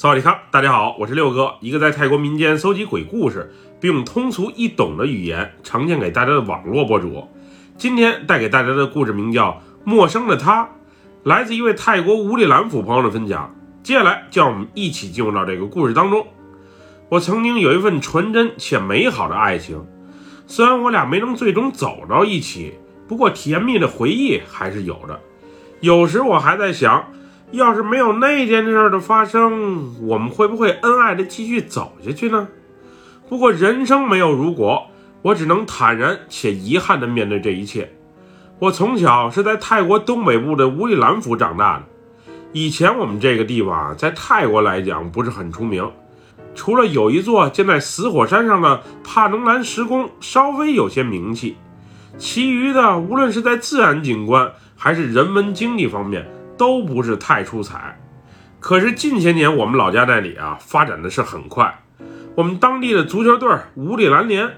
萨瓦迪卡，大家好，我是六哥，一个在泰国民间搜集鬼故事，并用通俗易懂的语言呈现给大家的网络博主。今天带给大家的故事名叫《陌生的他》，来自一位泰国无里兰府朋友的分享。接下来，就让我们一起进入到这个故事当中。我曾经有一份纯真且美好的爱情，虽然我俩没能最终走到一起，不过甜蜜的回忆还是有的。有时我还在想。要是没有那件事的发生，我们会不会恩爱的继续走下去呢？不过人生没有如果，我只能坦然且遗憾地面对这一切。我从小是在泰国东北部的乌里兰府长大的。以前我们这个地方在泰国来讲不是很出名，除了有一座建在死火山上的帕能兰石宫稍微有些名气，其余的无论是在自然景观还是人文经济方面。都不是太出彩，可是近些年我们老家那里啊发展的是很快。我们当地的足球队五里蓝联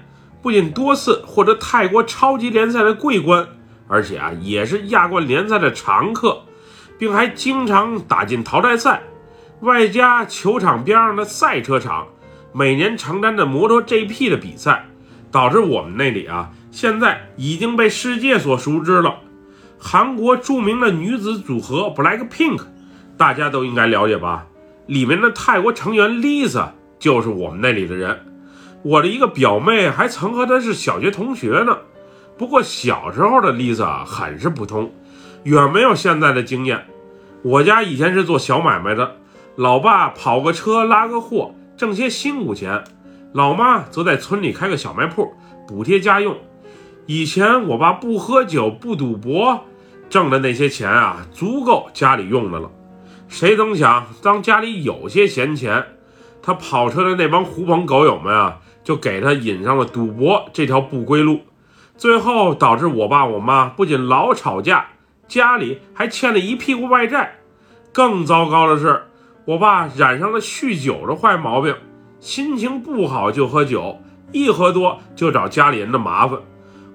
不仅多次获得泰国超级联赛的桂冠，而且啊也是亚冠联赛的常客，并还经常打进淘汰赛。外加球场边上的赛车场每年承担着摩托 GP 的比赛，导致我们那里啊现在已经被世界所熟知了。韩国著名的女子组合 Black Pink，大家都应该了解吧？里面的泰国成员 Lisa 就是我们那里的人。我的一个表妹还曾和她是小学同学呢。不过小时候的 Lisa 很是普通，远没有现在的惊艳。我家以前是做小买卖的，老爸跑个车拉个货挣些辛苦钱，老妈则在村里开个小卖铺补贴家用。以前我爸不喝酒不赌博。挣的那些钱啊，足够家里用的了。谁曾想，当家里有些闲钱，他跑车的那帮狐朋狗友们啊，就给他引上了赌博这条不归路。最后导致我爸我妈不仅老吵架，家里还欠了一屁股外债。更糟糕的是，我爸染上了酗酒的坏毛病，心情不好就喝酒，一喝多就找家里人的麻烦。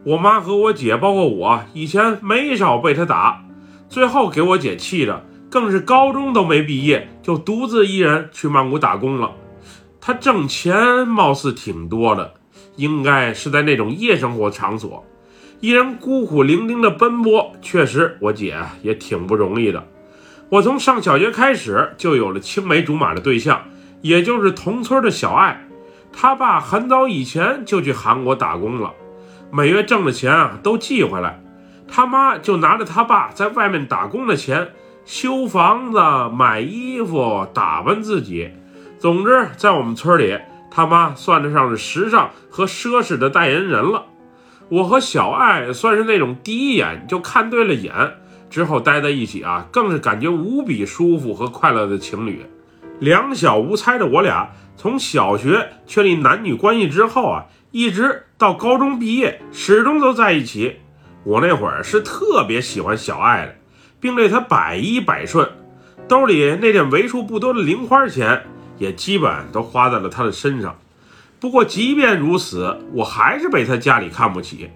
我妈和我姐，包括我，以前没少被他打，最后给我姐气的，更是高中都没毕业，就独自一人去曼谷打工了。他挣钱貌似挺多的，应该是在那种夜生活场所，一人孤苦伶仃的奔波，确实我姐也挺不容易的。我从上小学开始就有了青梅竹马的对象，也就是同村的小爱，他爸很早以前就去韩国打工了。每月挣的钱啊都寄回来，他妈就拿着他爸在外面打工的钱修房子、买衣服、打扮自己。总之，在我们村里，他妈算得上是时尚和奢侈的代言人了。我和小爱算是那种第一眼就看对了眼，之后待在一起啊，更是感觉无比舒服和快乐的情侣。两小无猜的我俩，从小学确立男女关系之后啊。一直到高中毕业，始终都在一起。我那会儿是特别喜欢小爱的，并对她百依百顺，兜里那点为数不多的零花钱也基本都花在了她的身上。不过，即便如此，我还是被她家里看不起。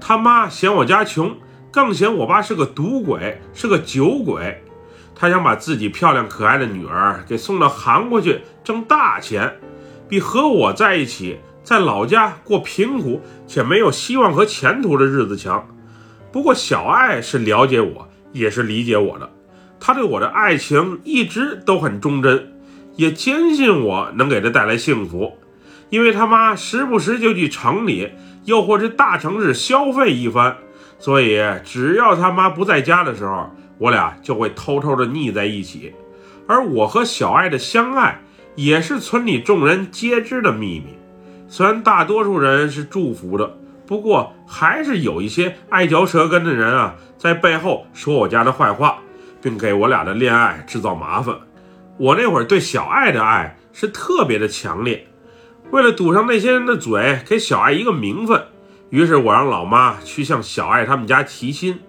他妈嫌我家穷，更嫌我爸是个赌鬼，是个酒鬼。他想把自己漂亮可爱的女儿给送到韩国去挣大钱，比和我在一起。在老家过贫苦且没有希望和前途的日子强。不过小爱是了解我，也是理解我的。她对我的爱情一直都很忠贞，也坚信我能给她带来幸福。因为他妈时不时就去城里，又或是大城市消费一番，所以只要他妈不在家的时候，我俩就会偷偷的腻在一起。而我和小爱的相爱，也是村里众人皆知的秘密。虽然大多数人是祝福的，不过还是有一些爱嚼舌根的人啊，在背后说我家的坏话，并给我俩的恋爱制造麻烦。我那会儿对小爱的爱是特别的强烈，为了堵上那些人的嘴，给小爱一个名分，于是我让老妈去向小爱他们家提亲。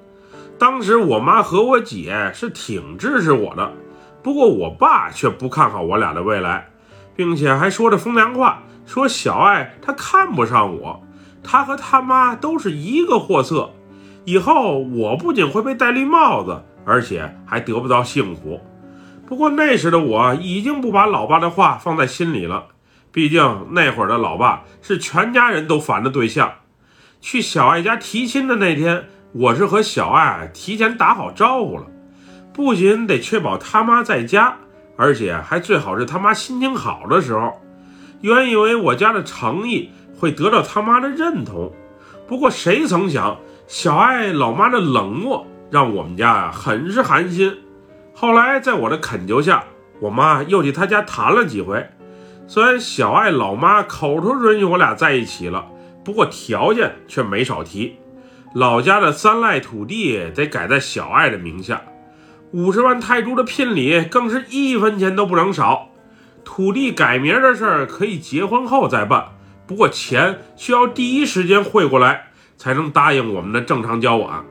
当时我妈和我姐是挺支持我的，不过我爸却不看好我俩的未来，并且还说着风凉话。说小爱他看不上我，他和他妈都是一个货色，以后我不仅会被戴绿帽子，而且还得不到幸福。不过那时的我已经不把老爸的话放在心里了，毕竟那会儿的老爸是全家人都烦的对象。去小爱家提亲的那天，我是和小爱提前打好招呼了，不仅得确保他妈在家，而且还最好是他妈心情好的时候。原以为我家的诚意会得到他妈的认同，不过谁曾想，小爱老妈的冷漠让我们家呀很是寒心。后来在我的恳求下，我妈又去他家谈了几回。虽然小爱老妈口头允许我俩在一起了，不过条件却没少提，老家的三赖土地得改在小爱的名下，五十万泰铢的聘礼更是一分钱都不能少。土地改名的事儿可以结婚后再办，不过钱需要第一时间汇过来，才能答应我们的正常交往。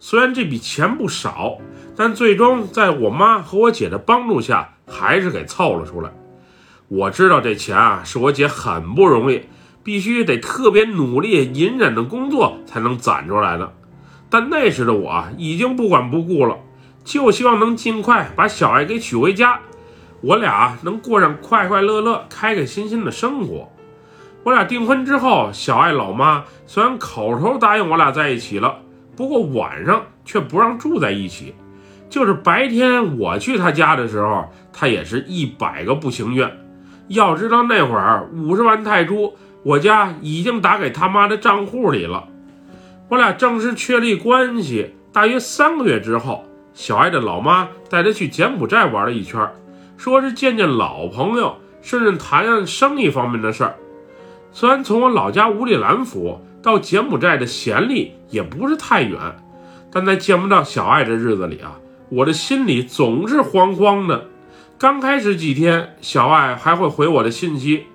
虽然这笔钱不少，但最终在我妈和我姐的帮助下，还是给凑了出来。我知道这钱啊，是我姐很不容易，必须得特别努力、隐忍的工作才能攒出来的。但那时的我已经不管不顾了，就希望能尽快把小爱给娶回家。我俩能过上快快乐乐、开开心心的生活。我俩订婚之后，小爱老妈虽然口头答应我俩在一起了，不过晚上却不让住在一起。就是白天我去她家的时候，她也是一百个不情愿。要知道那会儿五十万泰铢，我家已经打给他妈的账户里了。我俩正式确立关系，大约三个月之后，小爱的老妈带她去柬埔寨玩了一圈。说是见见老朋友，甚至谈谈生意方面的事儿。虽然从我老家五里兰府到柬埔寨的暹粒也不是太远，但在见不到小爱的日子里啊，我的心里总是慌慌的。刚开始几天，小爱还会回我的信息，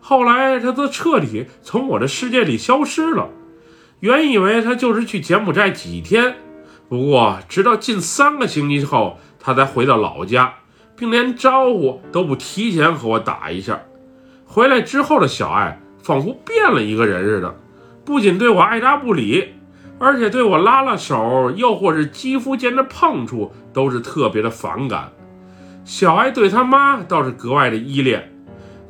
后来她则彻底从我的世界里消失了。原以为她就是去柬埔寨几天，不过直到近三个星期后，她才回到老家。并连招呼都不提前和我打一下，回来之后的小爱仿佛变了一个人似的，不仅对我爱搭不理，而且对我拉拉手，又或是肌肤间的碰触，都是特别的反感。小爱对他妈倒是格外的依恋，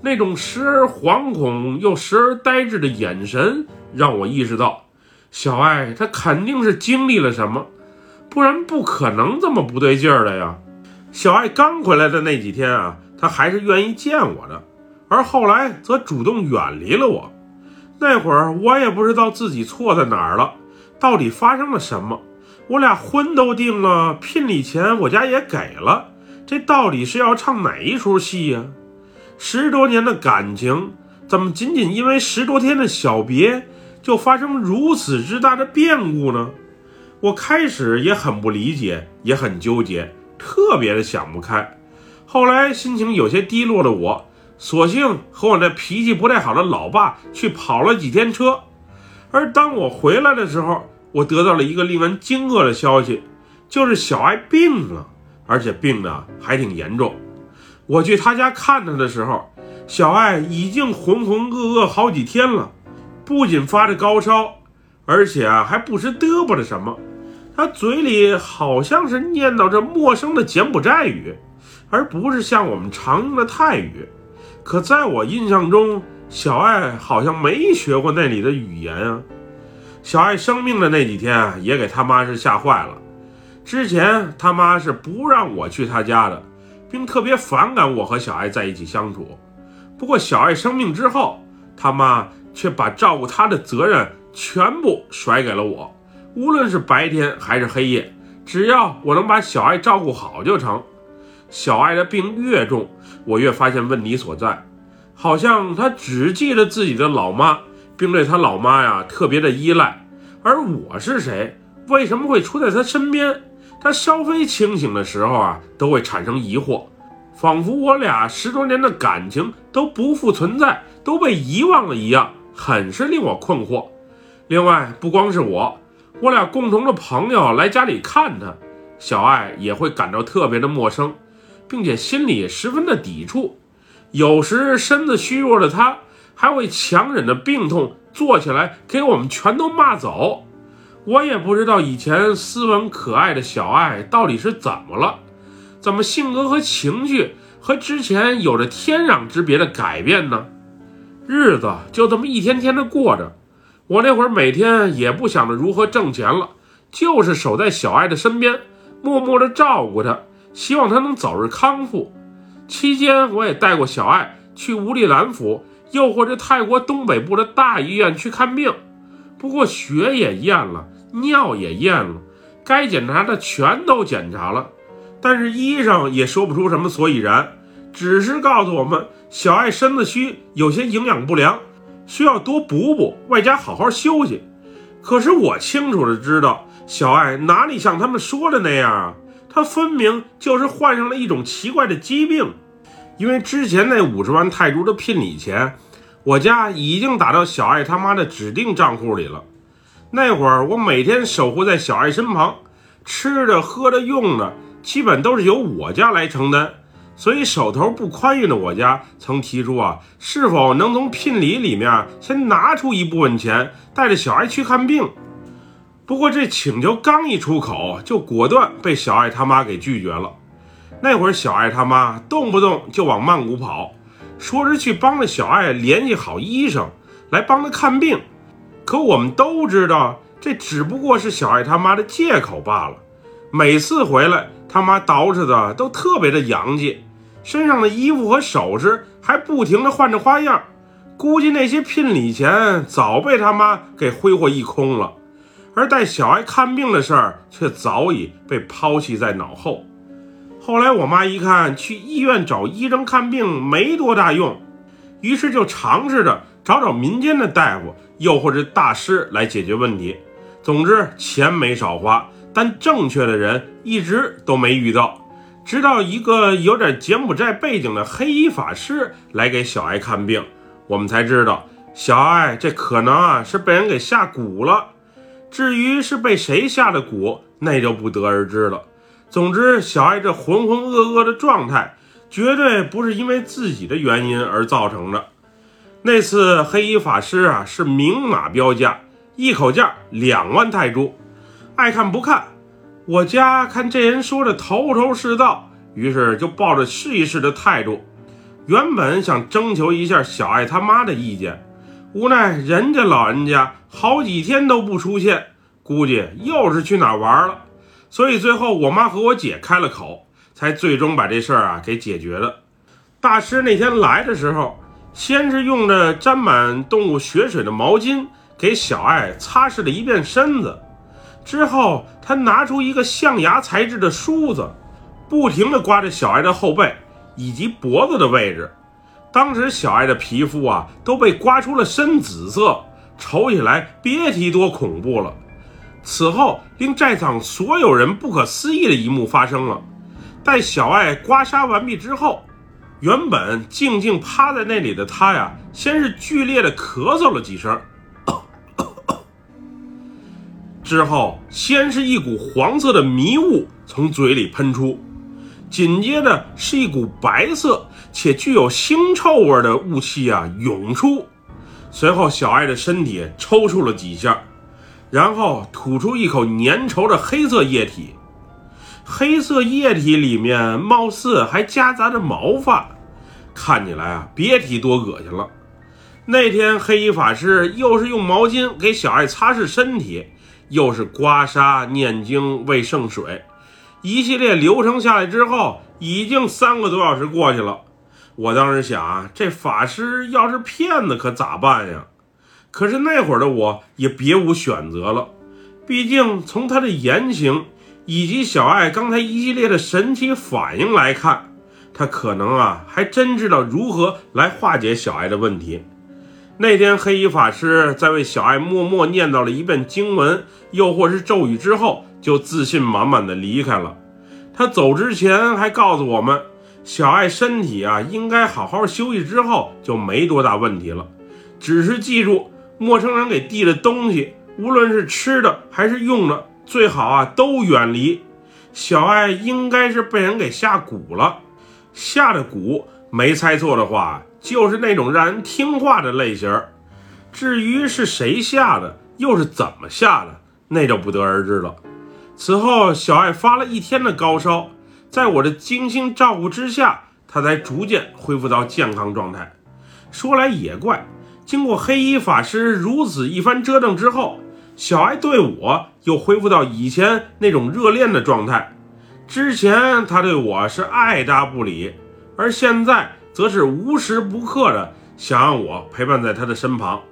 那种时而惶恐又时而呆滞的眼神，让我意识到，小爱她肯定是经历了什么，不然不可能这么不对劲儿的呀。小爱刚回来的那几天啊，她还是愿意见我的，而后来则主动远离了我。那会儿我也不知道自己错在哪儿了，到底发生了什么？我俩婚都定了，聘礼钱我家也给了，这到底是要唱哪一出戏呀？十多年的感情，怎么仅仅因为十多天的小别，就发生如此之大的变故呢？我开始也很不理解，也很纠结。特别的想不开，后来心情有些低落的我，索性和我那脾气不太好的老爸去跑了几天车。而当我回来的时候，我得到了一个令人惊愕的消息，就是小爱病了，而且病的还挺严重。我去他家看他的时候，小爱已经浑浑噩噩好几天了，不仅发着高烧，而且还不时嘚啵着什么。他嘴里好像是念叨着陌生的柬埔寨语，而不是像我们常用的泰语。可在我印象中，小爱好像没学过那里的语言啊。小爱生病的那几天，也给他妈是吓坏了。之前他妈是不让我去他家的，并特别反感我和小爱在一起相处。不过小爱生病之后，他妈却把照顾他的责任全部甩给了我。无论是白天还是黑夜，只要我能把小爱照顾好就成。小爱的病越重，我越发现问题所在，好像他只记得自己的老妈，并对他老妈呀特别的依赖。而我是谁？为什么会出在他身边？他稍微清醒的时候啊，都会产生疑惑，仿佛我俩十多年的感情都不复存在，都被遗忘了一样，很是令我困惑。另外，不光是我。我俩共同的朋友来家里看他，小爱也会感到特别的陌生，并且心里十分的抵触。有时身子虚弱的他，还会强忍着病痛坐起来给我们全都骂走。我也不知道以前斯文可爱的小爱到底是怎么了，怎么性格和情绪和之前有着天壤之别的改变呢？日子就这么一天天的过着，我那会儿每天也不想着如何挣钱了，就是守在小爱的身边，默默的照顾她，希望她能早日康复。期间，我也带过小爱去乌里兰府，又或者泰国东北部的大医院去看病。不过血也验了，尿也验了，该检查的全都检查了，但是医生也说不出什么所以然，只是告诉我们小爱身子虚，有些营养不良，需要多补补，外加好好休息。可是我清楚的知道，小爱哪里像他们说的那样啊？她分明就是患上了一种奇怪的疾病，因为之前那五十万泰铢的聘礼钱。我家已经打到小爱他妈的指定账户里了。那会儿我每天守护在小爱身旁，吃的、喝的、用的，基本都是由我家来承担。所以手头不宽裕的我家曾提出啊，是否能从聘礼里面先拿出一部分钱，带着小爱去看病。不过这请求刚一出口，就果断被小爱他妈给拒绝了。那会儿小爱他妈动不动就往曼谷跑。说是去帮着小爱联系好医生来帮他看病，可我们都知道这只不过是小爱他妈的借口罢了。每次回来，他妈捯饬的都特别的洋气，身上的衣服和首饰还不停的换着花样。估计那些聘礼钱早被他妈给挥霍一空了，而带小爱看病的事儿却早已被抛弃在脑后。后来我妈一看去医院找医生看病没多大用，于是就尝试着找找民间的大夫，又或者大师来解决问题。总之钱没少花，但正确的人一直都没遇到。直到一个有点柬埔寨背景的黑衣法师来给小爱看病，我们才知道小爱这可能啊是被人给下蛊了。至于是被谁下的蛊，那就不得而知了。总之，小爱这浑浑噩噩的状态，绝对不是因为自己的原因而造成的。那次黑衣法师啊，是明码标价，一口价两万泰铢。爱看不看，我家看这人说的头头是道，于是就抱着试一试的态度。原本想征求一下小爱他妈的意见，无奈人家老人家好几天都不出现，估计又是去哪玩了。所以最后，我妈和我姐开了口，才最终把这事儿啊给解决了。大师那天来的时候，先是用着沾满动物血水的毛巾给小爱擦拭了一遍身子，之后他拿出一个象牙材质的梳子，不停地刮着小爱的后背以及脖子的位置。当时小爱的皮肤啊都被刮出了深紫色，瞅起来别提多恐怖了。此后，令在场所有人不可思议的一幕发生了。待小爱刮痧完毕之后，原本静静趴在那里的他呀，先是剧烈的咳嗽了几声，之后先是一股黄色的迷雾从嘴里喷出，紧接着是一股白色且具有腥臭味的雾气啊涌出，随后小爱的身体抽搐了几下。然后吐出一口粘稠的黑色液体，黑色液体里面貌似还夹杂着毛发，看起来啊，别提多恶心了。那天黑衣法师又是用毛巾给小爱擦拭身体，又是刮痧、念经、喂圣水，一系列流程下来之后，已经三个多小时过去了。我当时想啊，这法师要是骗子，可咋办呀？可是那会儿的我也别无选择了，毕竟从他的言行以及小爱刚才一系列的神奇反应来看，他可能啊还真知道如何来化解小爱的问题。那天黑衣法师在为小爱默默念叨了一遍经文，又或是咒语之后，就自信满满的离开了。他走之前还告诉我们，小爱身体啊应该好好休息，之后就没多大问题了，只是记住。陌生人给递的东西，无论是吃的还是用的，最好啊都远离。小爱应该是被人给下蛊了，下的蛊没猜错的话，就是那种让人听话的类型。至于是谁下的，又是怎么下的，那就不得而知了。此后，小爱发了一天的高烧，在我的精心照顾之下，她才逐渐恢复到健康状态。说来也怪，经过黑衣法师如此一番折腾之后，小爱对我又恢复到以前那种热恋的状态。之前他对我是爱答不理，而现在则是无时不刻的想让我陪伴在他的身旁。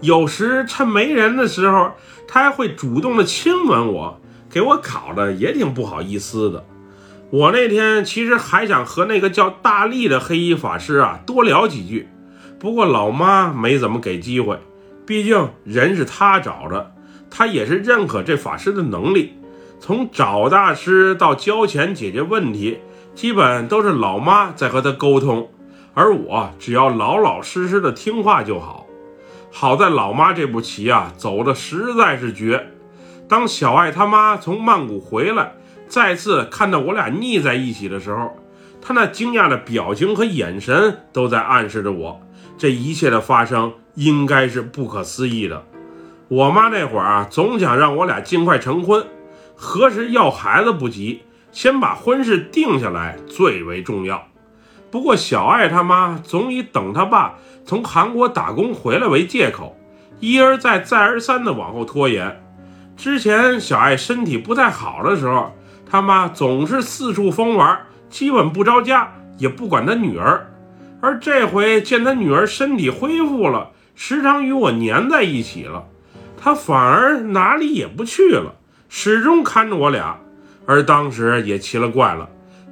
有时趁没人的时候，他还会主动的亲吻我，给我搞得也挺不好意思的。我那天其实还想和那个叫大力的黑衣法师啊多聊几句，不过老妈没怎么给机会，毕竟人是他找的，他也是认可这法师的能力。从找大师到交钱解决问题，基本都是老妈在和他沟通，而我只要老老实实的听话就好。好在老妈这步棋啊走的实在是绝。当小爱他妈从曼谷回来，再次看到我俩腻在一起的时候，她那惊讶的表情和眼神都在暗示着我，这一切的发生应该是不可思议的。我妈那会儿啊，总想让我俩尽快成婚。何时要孩子不急，先把婚事定下来最为重要。不过小爱他妈总以等他爸从韩国打工回来为借口，一而再再而三的往后拖延。之前小爱身体不太好的时候，他妈总是四处疯玩，基本不着家，也不管他女儿。而这回见他女儿身体恢复了，时常与我黏在一起了，他反而哪里也不去了。始终看着我俩，而当时也奇了怪了，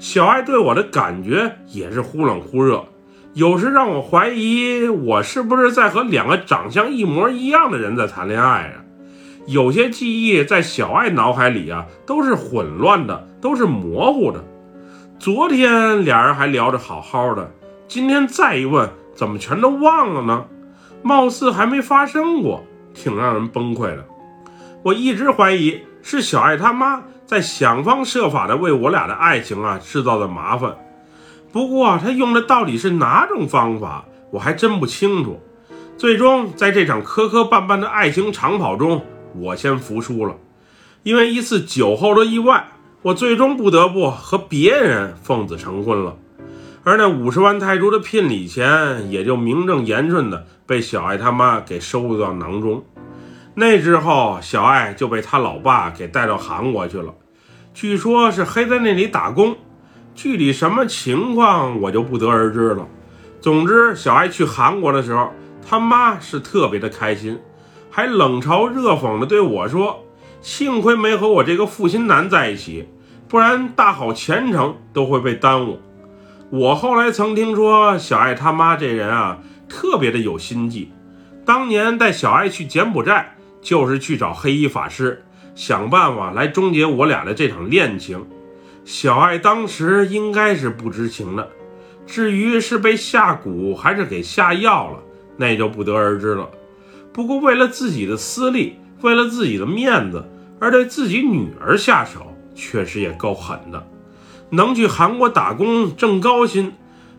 小爱对我的感觉也是忽冷忽热，有时让我怀疑我是不是在和两个长相一模一样的人在谈恋爱啊？有些记忆在小爱脑海里啊都是混乱的，都是模糊的。昨天俩人还聊着好好的，今天再一问，怎么全都忘了呢？貌似还没发生过，挺让人崩溃的。我一直怀疑。是小爱他妈在想方设法的为我俩的爱情啊制造的麻烦，不过他用的到底是哪种方法，我还真不清楚。最终在这场磕磕绊绊的爱情长跑中，我先服输了。因为一次酒后的意外，我最终不得不和别人奉子成婚了。而那五十万泰铢的聘礼钱，也就名正言顺的被小爱他妈给收入到囊中。那之后，小爱就被他老爸给带到韩国去了，据说是黑在那里打工，具体什么情况我就不得而知了。总之，小爱去韩国的时候，他妈是特别的开心，还冷嘲热讽的对我说：“幸亏没和我这个负心男在一起，不然大好前程都会被耽误。”我后来曾听说，小爱他妈这人啊，特别的有心计，当年带小爱去柬埔寨。就是去找黑衣法师，想办法来终结我俩的这场恋情。小爱当时应该是不知情的，至于是被下蛊还是给下药了，那就不得而知了。不过为了自己的私利，为了自己的面子，而对自己女儿下手，确实也够狠的。能去韩国打工挣高薪，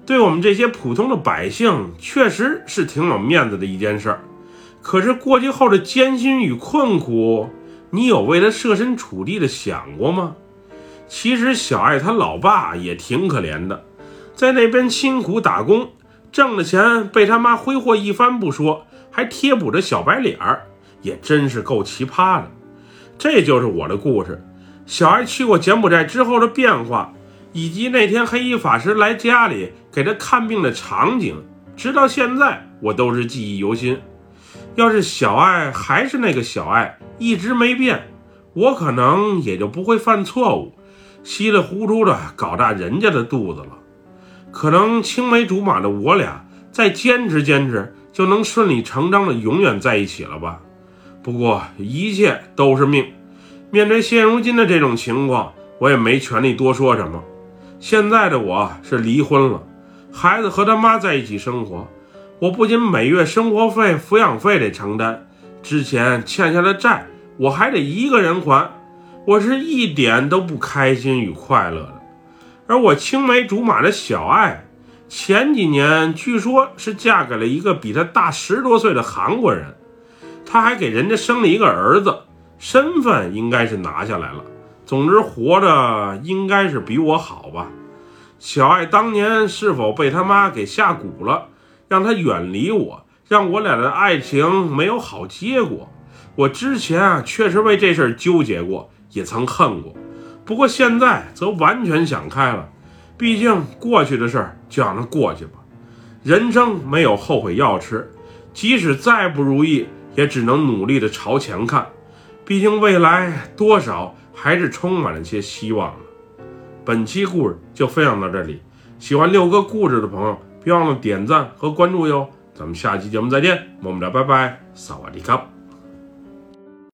对我们这些普通的百姓，确实是挺有面子的一件事儿。可是过去后的艰辛与困苦，你有为他设身处地的想过吗？其实小爱他老爸也挺可怜的，在那边辛苦打工，挣的钱被他妈挥霍一番不说，还贴补着小白脸儿，也真是够奇葩的。这就是我的故事。小爱去过柬埔寨之后的变化，以及那天黑衣法师来家里给他看病的场景，直到现在我都是记忆犹新。要是小爱还是那个小爱，一直没变，我可能也就不会犯错误，稀里糊涂的搞大人家的肚子了。可能青梅竹马的我俩再坚持坚持，就能顺理成章的永远在一起了吧？不过一切都是命。面对现如今的这种情况，我也没权利多说什么。现在的我是离婚了，孩子和他妈在一起生活。我不仅每月生活费、抚养费得承担，之前欠下的债我还得一个人还，我是一点都不开心与快乐的。而我青梅竹马的小爱，前几年据说是嫁给了一个比她大十多岁的韩国人，她还给人家生了一个儿子，身份应该是拿下来了，总之，活着应该是比我好吧。小爱当年是否被他妈给下蛊了，让他远离我，让我俩的爱情没有好结果？我之前啊，确实为这事儿纠结过，也曾恨过。不过现在则完全想开了，毕竟过去的事儿就让它过去吧。人生没有后悔药吃，即使再不如意，也只能努力的朝前看。毕竟未来多少还是充满了些希望的。本期故事就分享到这里，喜欢六哥故事的朋友，别忘了点赞和关注哟。咱们下期节目再见，么么哒，拜拜，萨瓦迪卡。